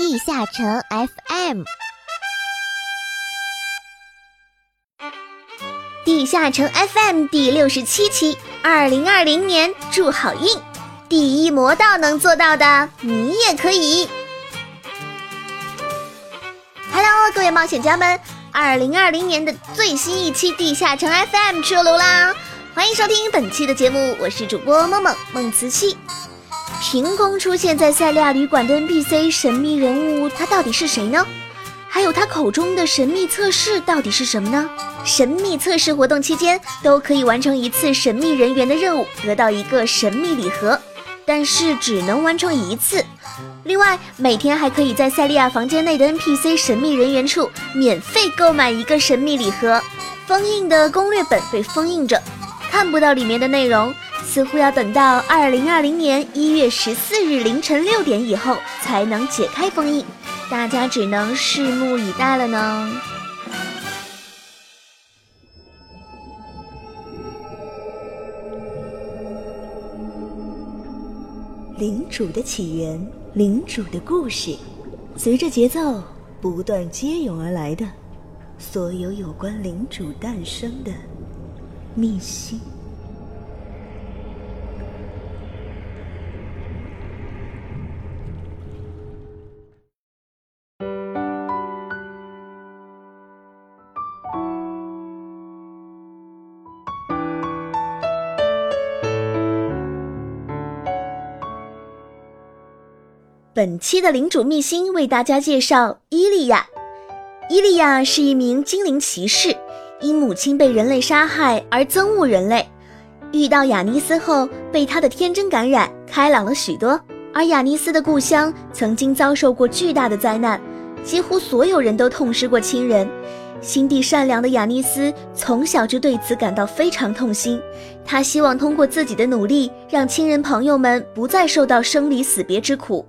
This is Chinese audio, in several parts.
地下城 FM，地下城 FM 第六十七期，二零二零年祝好运，第一魔道能做到的，你也可以。Hello，各位冒险家们，二零二零年的最新一期地下城 FM 出炉啦！欢迎收听本期的节目，我是主播梦梦梦慈溪。凭空出现在塞利亚旅馆的 NPC 神秘人物，他到底是谁呢？还有他口中的神秘测试到底是什么呢？神秘测试活动期间都可以完成一次神秘人员的任务，得到一个神秘礼盒，但是只能完成一次。另外，每天还可以在塞利亚房间内的 NPC 神秘人员处免费购买一个神秘礼盒。封印的攻略本被封印着，看不到里面的内容。似乎要等到二零二零年一月十四日凌晨六点以后才能解开封印，大家只能拭目以待了呢。领主的起源，领主的故事，随着节奏不断接涌而来的，所有有关领主诞生的秘辛。本期的领主秘辛为大家介绍伊利亚。伊利亚是一名精灵骑士，因母亲被人类杀害而憎恶人类。遇到雅尼斯后，被他的天真感染，开朗了许多。而雅尼斯的故乡曾经遭受过巨大的灾难，几乎所有人都痛失过亲人。心地善良的雅尼斯从小就对此感到非常痛心。他希望通过自己的努力，让亲人朋友们不再受到生离死别之苦。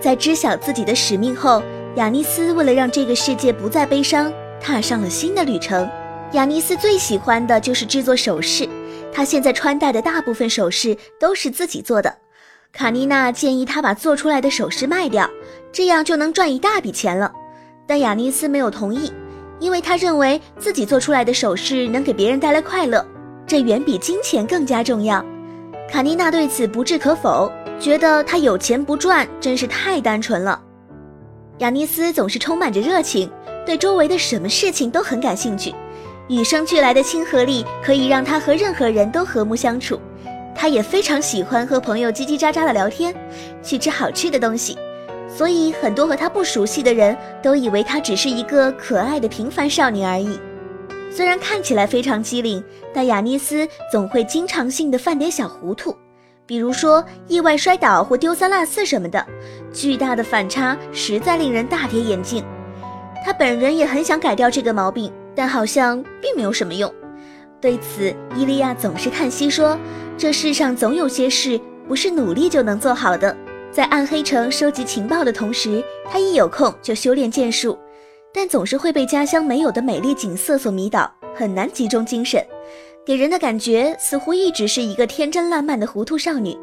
在知晓自己的使命后，雅尼斯为了让这个世界不再悲伤，踏上了新的旅程。雅尼斯最喜欢的就是制作首饰，他现在穿戴的大部分首饰都是自己做的。卡妮娜建议他把做出来的首饰卖掉，这样就能赚一大笔钱了。但雅尼斯没有同意，因为他认为自己做出来的首饰能给别人带来快乐，这远比金钱更加重要。卡妮娜对此不置可否。觉得他有钱不赚真是太单纯了。雅尼斯总是充满着热情，对周围的什么事情都很感兴趣，与生俱来的亲和力可以让他和任何人都和睦相处。他也非常喜欢和朋友叽叽喳喳的聊天，去吃好吃的东西，所以很多和他不熟悉的人都以为他只是一个可爱的平凡少女而已。虽然看起来非常机灵，但雅尼斯总会经常性的犯点小糊涂。比如说意外摔倒或丢三落四什么的，巨大的反差实在令人大跌眼镜。他本人也很想改掉这个毛病，但好像并没有什么用。对此，伊利亚总是叹息说：“这世上总有些事不是努力就能做好的。”在暗黑城收集情报的同时，他一有空就修炼剑术，但总是会被家乡没有的美丽景色所迷倒，很难集中精神。给人的感觉似乎一直是一个天真烂漫的糊涂少女，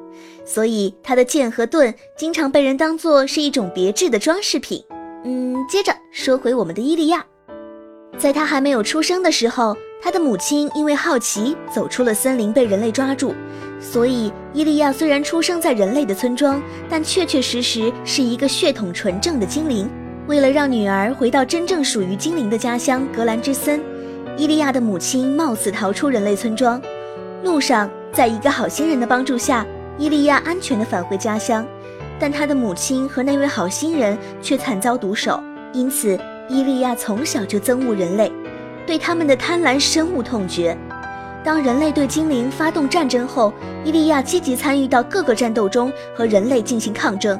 所以她的剑和盾经常被人当作是一种别致的装饰品。嗯，接着说回我们的伊利亚，在她还没有出生的时候，她的母亲因为好奇走出了森林，被人类抓住。所以伊利亚虽然出生在人类的村庄，但确确实实是一个血统纯正的精灵。为了让女儿回到真正属于精灵的家乡格兰之森。伊利亚的母亲冒死逃出人类村庄，路上，在一个好心人的帮助下，伊利亚安全地返回家乡。但他的母亲和那位好心人却惨遭毒手，因此伊利亚从小就憎恶人类，对他们的贪婪深恶痛绝。当人类对精灵发动战争后，伊利亚积极参与到各个战斗中和人类进行抗争，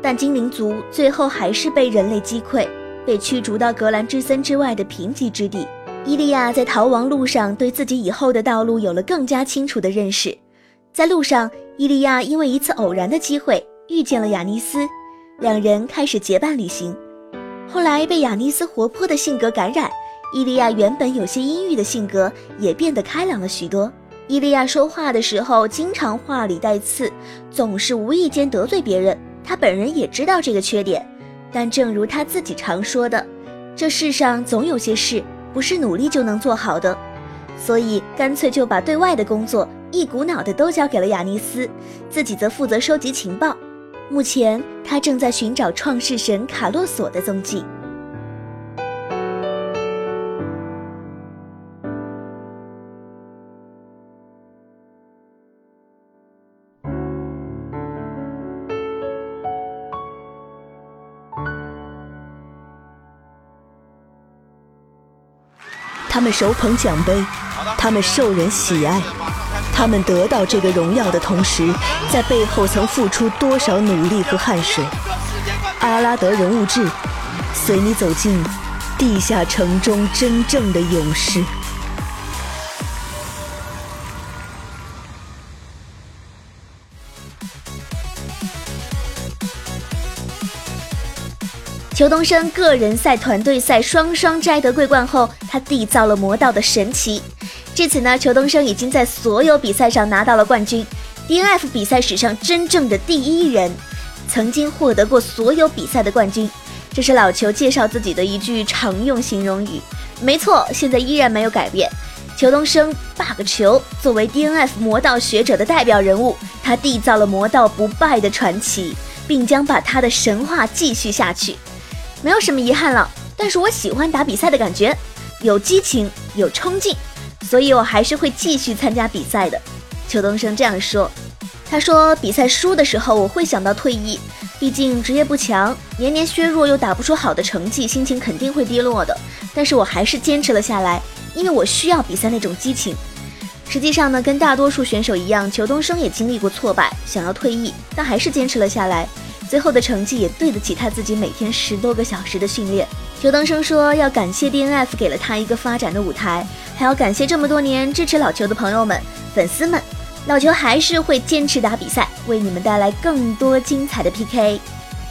但精灵族最后还是被人类击溃，被驱逐到格兰之森之外的贫瘠之地。伊利亚在逃亡路上，对自己以后的道路有了更加清楚的认识。在路上，伊利亚因为一次偶然的机会遇见了雅尼斯，两人开始结伴旅行。后来被雅尼斯活泼的性格感染，伊利亚原本有些阴郁的性格也变得开朗了许多。伊利亚说话的时候经常话里带刺，总是无意间得罪别人。他本人也知道这个缺点，但正如他自己常说的，这世上总有些事不是努力就能做好的，所以干脆就把对外的工作一股脑的都交给了雅尼斯，自己则负责收集情报。目前，他正在寻找创世神卡洛索的踪迹。他们手捧奖杯，他们受人喜爱。他们得到这个荣耀的同时，在背后曾付出多少努力和汗水？阿拉德人物志，随你走进地下城中真正的勇士。裘东升个人赛、团队赛双双摘得桂冠后，他缔造了魔道的神奇。至此呢，裘东升已经在所有比赛上拿到了冠军，DNF 比赛史上真正的第一人，曾经获得过所有比赛的冠军。这是老裘介绍自己的一句常用形容语。没错，现在依然没有改变。裘东升 bug 球作为 DNF 魔道学者的代表人物，他缔造了魔道不败的传奇，并将把他的神话继续下去。没有什么遗憾了，但是我喜欢打比赛的感觉，有激情，有冲劲。所以我还是会继续参加比赛的，邱东升这样说。他说，比赛输的时候我会想到退役，毕竟职业不强，年年削弱又打不出好的成绩，心情肯定会低落的。但是我还是坚持了下来，因为我需要比赛那种激情。实际上呢，跟大多数选手一样，邱东升也经历过挫败，想要退役，但还是坚持了下来。最后的成绩也对得起他自己每天十多个小时的训练。邱东升说，要感谢 DNF 给了他一个发展的舞台。还要感谢这么多年支持老裘的朋友们、粉丝们，老裘还是会坚持打比赛，为你们带来更多精彩的 PK。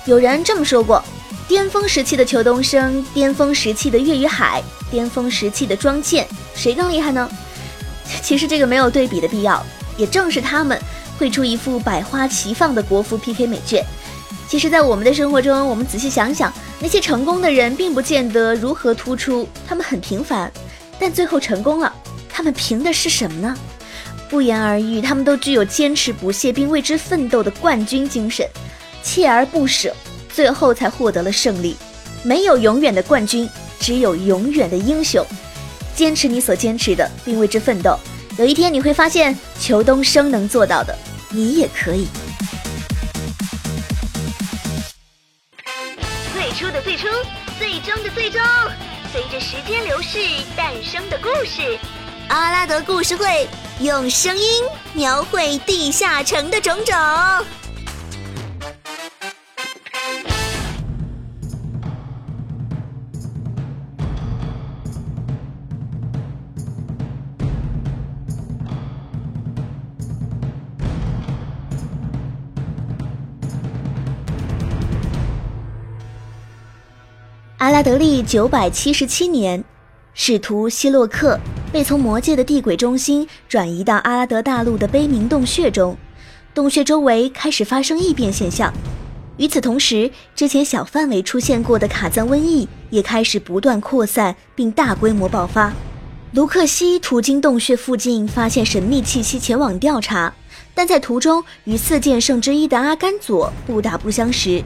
有人这么说过：巅峰时期的裘东升，巅峰时期的岳雨海，巅峰时期的庄健，谁更厉害呢？其实这个没有对比的必要，也正是他们绘出一幅百花齐放的国服 PK 美卷。其实，在我们的生活中，我们仔细想想，那些成功的人并不见得如何突出，他们很平凡。但最后成功了，他们凭的是什么呢？不言而喻，他们都具有坚持不懈并为之奋斗的冠军精神，锲而不舍，最后才获得了胜利。没有永远的冠军，只有永远的英雄。坚持你所坚持的，并为之奋斗，有一天你会发现，裘东升能做到的，你也可以。初的最初，最终的最终。随着时间流逝诞生的故事，阿拉德故事会用声音描绘地下城的种种。阿拉德利九百七十七年，使徒希洛克被从魔界的地轨中心转移到阿拉德大陆的悲鸣洞穴中，洞穴周围开始发生异变现象。与此同时，之前小范围出现过的卡赞瘟疫也开始不断扩散并大规模爆发。卢克西途经洞穴附近，发现神秘气息，前往调查，但在途中与四剑圣之一的阿甘佐不打不相识，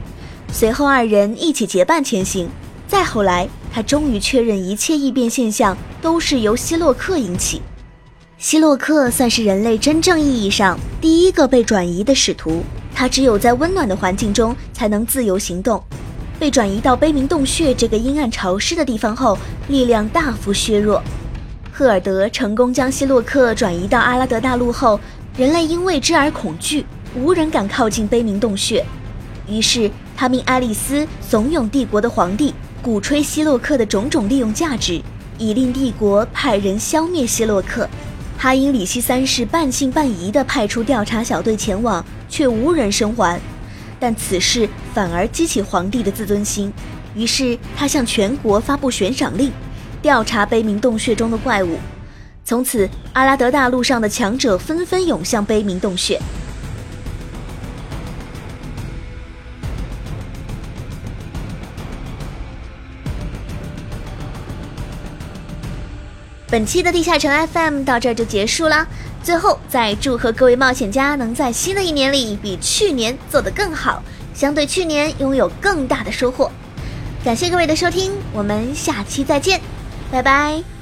随后二人一起结伴前行。再后来，他终于确认一切异变现象都是由希洛克引起。希洛克算是人类真正意义上第一个被转移的使徒，他只有在温暖的环境中才能自由行动。被转移到悲鸣洞穴这个阴暗潮湿的地方后，力量大幅削弱。赫尔德成功将希洛克转移到阿拉德大陆后，人类因未知而恐惧，无人敢靠近悲鸣洞穴。于是他命爱丽丝怂恿帝国的皇帝。鼓吹希洛克的种种利用价值，以令帝国派人消灭希洛克。哈因里希三世半信半疑地派出调查小队前往，却无人生还。但此事反而激起皇帝的自尊心，于是他向全国发布悬赏令，调查悲鸣洞穴中的怪物。从此，阿拉德大陆上的强者纷纷涌向悲鸣洞穴。本期的地下城 FM 到这就结束了。最后，再祝贺各位冒险家能在新的一年里比去年做得更好，相对去年拥有更大的收获。感谢各位的收听，我们下期再见，拜拜。